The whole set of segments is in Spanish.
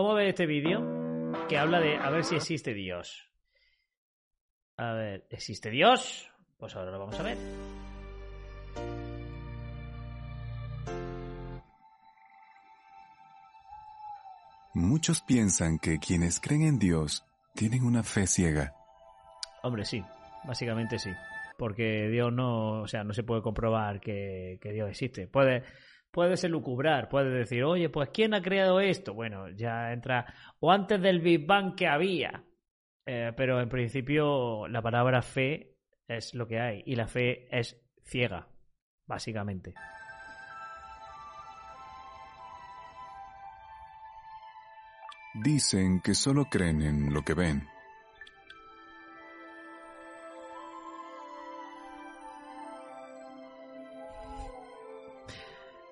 Vamos a ver este vídeo que habla de a ver si existe Dios. A ver, ¿existe Dios? Pues ahora lo vamos a ver. Muchos piensan que quienes creen en Dios tienen una fe ciega. Hombre, sí, básicamente sí. Porque Dios no, o sea, no se puede comprobar que, que Dios existe. Puede, puedes elucubrar, puedes decir, oye, pues ¿quién ha creado esto? Bueno, ya entra, o antes del Big Bang que había. Eh, pero en principio la palabra fe es lo que hay y la fe es ciega, básicamente. Dicen que solo creen en lo que ven.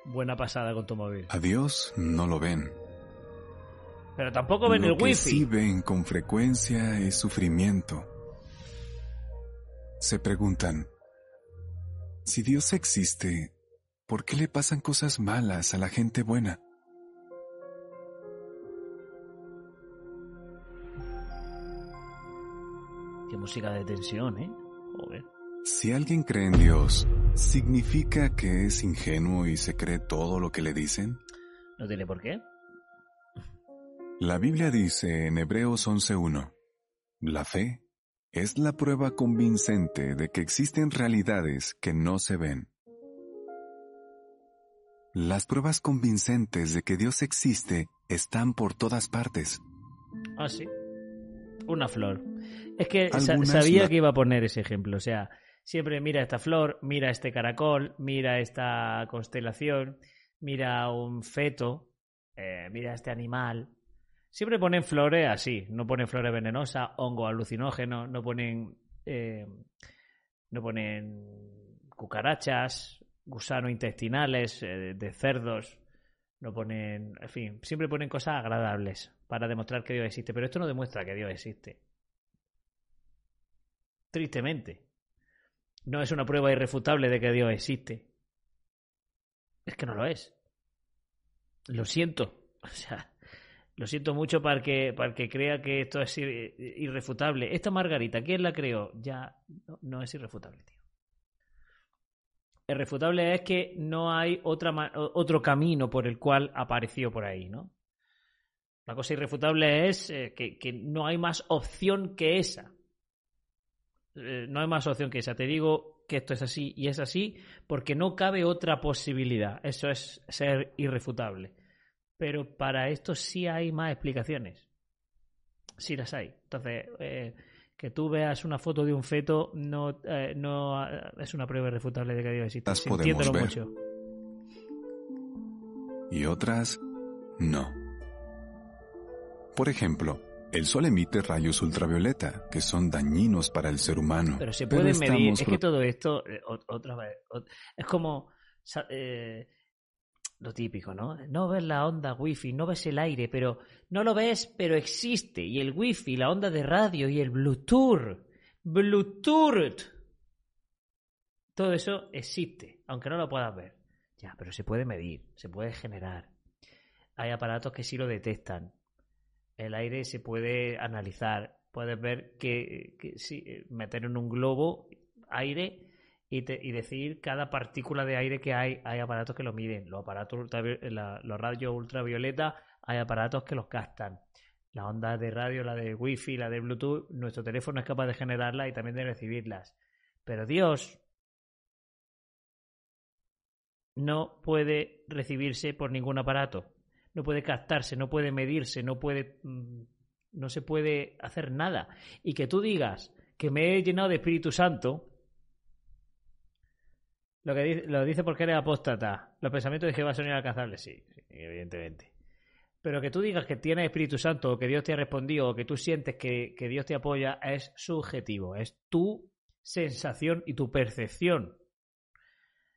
Buena pasada con tu móvil. A Dios no lo ven. Pero tampoco ven lo el que wifi. sí ven con frecuencia es sufrimiento. Se preguntan, si Dios existe, ¿por qué le pasan cosas malas a la gente buena? Qué música de tensión, ¿eh? Joder. Si alguien cree en Dios, ¿significa que es ingenuo y se cree todo lo que le dicen? No tiene por qué. La Biblia dice en Hebreos 11.1, la fe es la prueba convincente de que existen realidades que no se ven. Las pruebas convincentes de que Dios existe están por todas partes. Ah, sí. Una flor. Es que sa- sabía la- que iba a poner ese ejemplo. O sea, siempre mira esta flor, mira este caracol, mira esta constelación, mira un feto, eh, mira este animal. Siempre ponen flores así, no ponen flores venenosas, hongo alucinógeno, no ponen, eh, no ponen cucarachas, gusanos intestinales eh, de cerdos, no ponen, en fin, siempre ponen cosas agradables para demostrar que Dios existe, pero esto no demuestra que Dios existe. Tristemente. No es una prueba irrefutable de que Dios existe. Es que no lo es. Lo siento. O sea, lo siento mucho para que, para que crea que esto es ir- irrefutable. Esta Margarita, ¿quién la creó? Ya no, es irrefutable, tío. Irrefutable es que no hay otra, otro camino por el cual apareció por ahí, ¿no? La cosa irrefutable es eh, que, que no hay más opción que esa. Eh, no hay más opción que esa. Te digo que esto es así y es así porque no cabe otra posibilidad. Eso es ser irrefutable. Pero para esto sí hay más explicaciones. Sí las hay. Entonces, eh, que tú veas una foto de un feto no, eh, no es una prueba irrefutable de que Dios existe. Las podemos ver. mucho. y otras no. Por ejemplo, el sol emite rayos ultravioleta que son dañinos para el ser humano. Pero se puede medir. Es que todo esto, eh, ot- otra vez, es como eh, lo típico, ¿no? No ves la onda wifi, no ves el aire, pero no lo ves, pero existe. Y el wifi, la onda de radio y el Bluetooth. Bluetooth. Todo eso existe, aunque no lo puedas ver. Ya, pero se puede medir, se puede generar. Hay aparatos que sí lo detectan. El aire se puede analizar. Puedes ver que, que sí, eh, meter en un globo aire y, decir cada partícula de aire que hay. Hay aparatos que lo miden. Los aparatos la- los radios ultravioleta, hay aparatos que los captan. La onda de radio, la de wifi, la de Bluetooth, nuestro teléfono es capaz de generarlas y también de recibirlas. Pero Dios no puede recibirse por ningún aparato. No puede captarse, no puede medirse, no puede. mm, No se puede hacer nada. Y que tú digas que me he llenado de Espíritu Santo. Lo que dice, lo dice porque eres apóstata. Los pensamientos de Jehová son inalcanzables, sí, sí, evidentemente. Pero que tú digas que tienes Espíritu Santo o que Dios te ha respondido o que tú sientes que, que Dios te apoya es subjetivo, es tu sensación y tu percepción.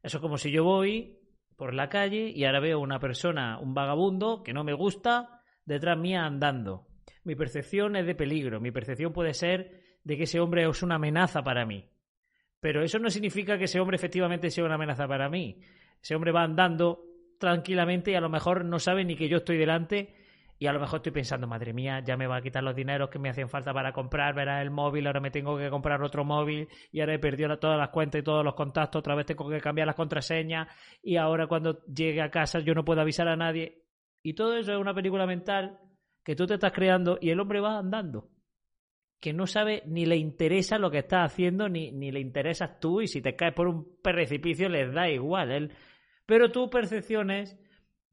Eso es como si yo voy por la calle y ahora veo una persona, un vagabundo que no me gusta, detrás mía andando. Mi percepción es de peligro, mi percepción puede ser de que ese hombre es una amenaza para mí. Pero eso no significa que ese hombre efectivamente sea una amenaza para mí. Ese hombre va andando tranquilamente y a lo mejor no sabe ni que yo estoy delante y a lo mejor estoy pensando, madre mía, ya me va a quitar los dineros que me hacen falta para comprar, verá el móvil, ahora me tengo que comprar otro móvil y ahora he perdido todas las cuentas y todos los contactos, otra vez tengo que cambiar las contraseñas y ahora cuando llegue a casa yo no puedo avisar a nadie. Y todo eso es una película mental que tú te estás creando y el hombre va andando que no sabe ni le interesa lo que estás haciendo, ni, ni le interesas tú, y si te caes por un precipicio les da igual. Él... Pero tu percepción es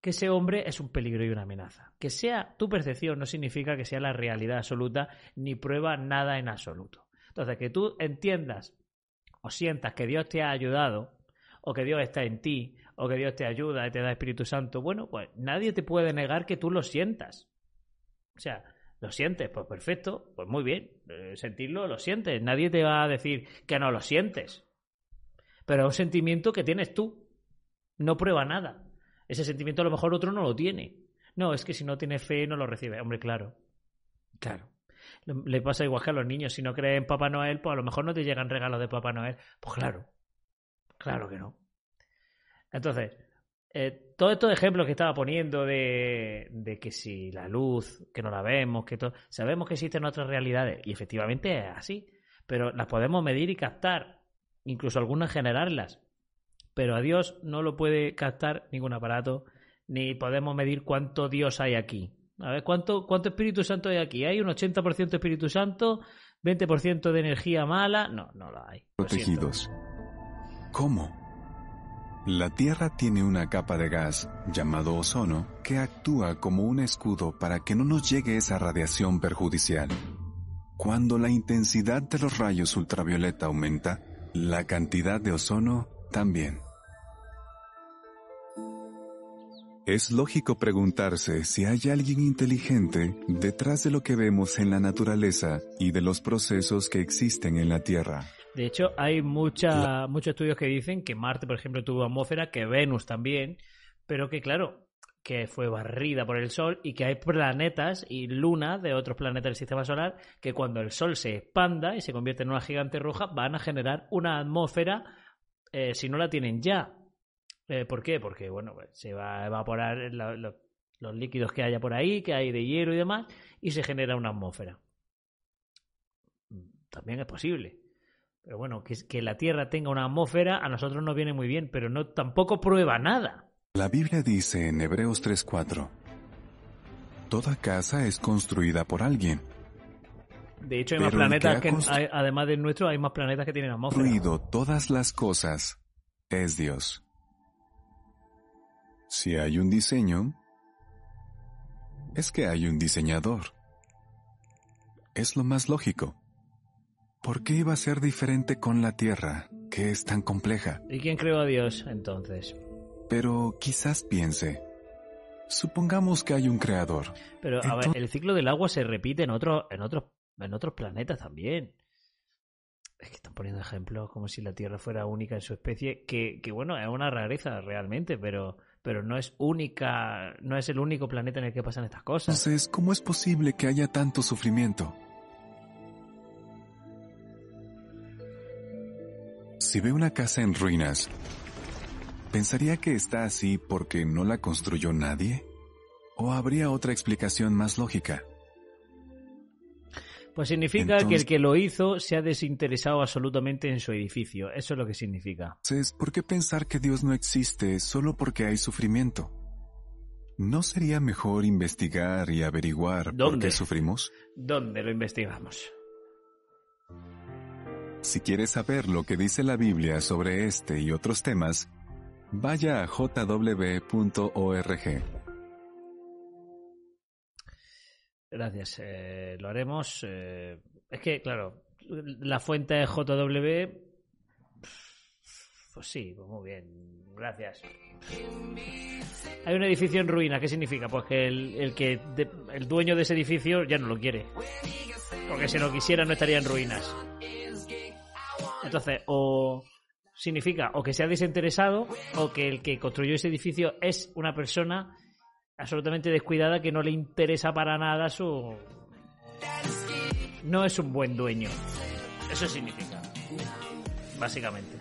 que ese hombre es un peligro y una amenaza. Que sea tu percepción no significa que sea la realidad absoluta, ni prueba nada en absoluto. Entonces, que tú entiendas o sientas que Dios te ha ayudado, o que Dios está en ti, o que Dios te ayuda y te da Espíritu Santo, bueno, pues nadie te puede negar que tú lo sientas. O sea, ¿Lo sientes? Pues perfecto, pues muy bien. Eh, sentirlo, lo sientes. Nadie te va a decir que no lo sientes. Pero es un sentimiento que tienes tú. No prueba nada. Ese sentimiento a lo mejor otro no lo tiene. No, es que si no tiene fe no lo recibe. Hombre, claro. Claro. Le pasa igual que a los niños. Si no creen en Papá Noel, pues a lo mejor no te llegan regalos de Papá Noel. Pues claro. Claro que no. Entonces, eh, todos estos ejemplos que estaba poniendo de, de, que si la luz, que no la vemos, que todo, sabemos que existen otras realidades y efectivamente es así, pero las podemos medir y captar, incluso algunas generarlas, pero a Dios no lo puede captar ningún aparato, ni podemos medir cuánto Dios hay aquí. A ver, ¿cuánto, cuánto Espíritu Santo hay aquí? ¿Hay un 80% Espíritu Santo? ¿20% de energía mala? No, no lo hay. Protegidos. ¿Cómo? La Tierra tiene una capa de gas, llamado ozono, que actúa como un escudo para que no nos llegue esa radiación perjudicial. Cuando la intensidad de los rayos ultravioleta aumenta, la cantidad de ozono también. Es lógico preguntarse si hay alguien inteligente detrás de lo que vemos en la naturaleza y de los procesos que existen en la Tierra. De hecho, hay mucha, muchos estudios que dicen que Marte, por ejemplo, tuvo atmósfera, que Venus también, pero que claro, que fue barrida por el Sol y que hay planetas y lunas de otros planetas del sistema solar que cuando el Sol se expanda y se convierte en una gigante roja van a generar una atmósfera eh, si no la tienen ya. Eh, ¿Por qué? Porque bueno, pues, se va a evaporar los líquidos que haya por ahí, que hay de hielo y demás, y se genera una atmósfera. También es posible. Pero bueno, que, que la Tierra tenga una atmósfera a nosotros nos viene muy bien, pero no tampoco prueba nada. La Biblia dice en Hebreos 3:4, Toda casa es construida por alguien. De hecho, hay más planetas que, además del nuestro, hay más planetas que tienen atmósfera. Construido todas las cosas es Dios. Si hay un diseño, es que hay un diseñador. Es lo más lógico. ¿Por qué iba a ser diferente con la Tierra, que es tan compleja? ¿Y quién creó a Dios entonces? Pero quizás piense, supongamos que hay un creador. Pero a ver, el ciclo del agua se repite en, otro, en, otros, en otros planetas también. Es que están poniendo ejemplos como si la Tierra fuera única en su especie, que, que bueno, es una rareza realmente, pero, pero no es única, no es el único planeta en el que pasan estas cosas. Entonces, ¿cómo es posible que haya tanto sufrimiento? Si ve una casa en ruinas, ¿pensaría que está así porque no la construyó nadie? ¿O habría otra explicación más lógica? Pues significa que el que lo hizo se ha desinteresado absolutamente en su edificio. Eso es lo que significa. Entonces, ¿por qué pensar que Dios no existe solo porque hay sufrimiento? ¿No sería mejor investigar y averiguar por qué sufrimos? ¿Dónde lo investigamos? Si quieres saber lo que dice la Biblia sobre este y otros temas, vaya a jw.org. Gracias, eh, lo haremos. Eh, es que, claro, la fuente es JW. Pues sí, pues muy bien. Gracias. hay un edificio en ruinas, ¿qué significa? Pues que el, el que el dueño de ese edificio ya no lo quiere. Porque si lo quisiera no estaría en ruinas. Entonces, o significa o que sea desinteresado o que el que construyó ese edificio es una persona absolutamente descuidada que no le interesa para nada su... No es un buen dueño. Eso significa. Básicamente.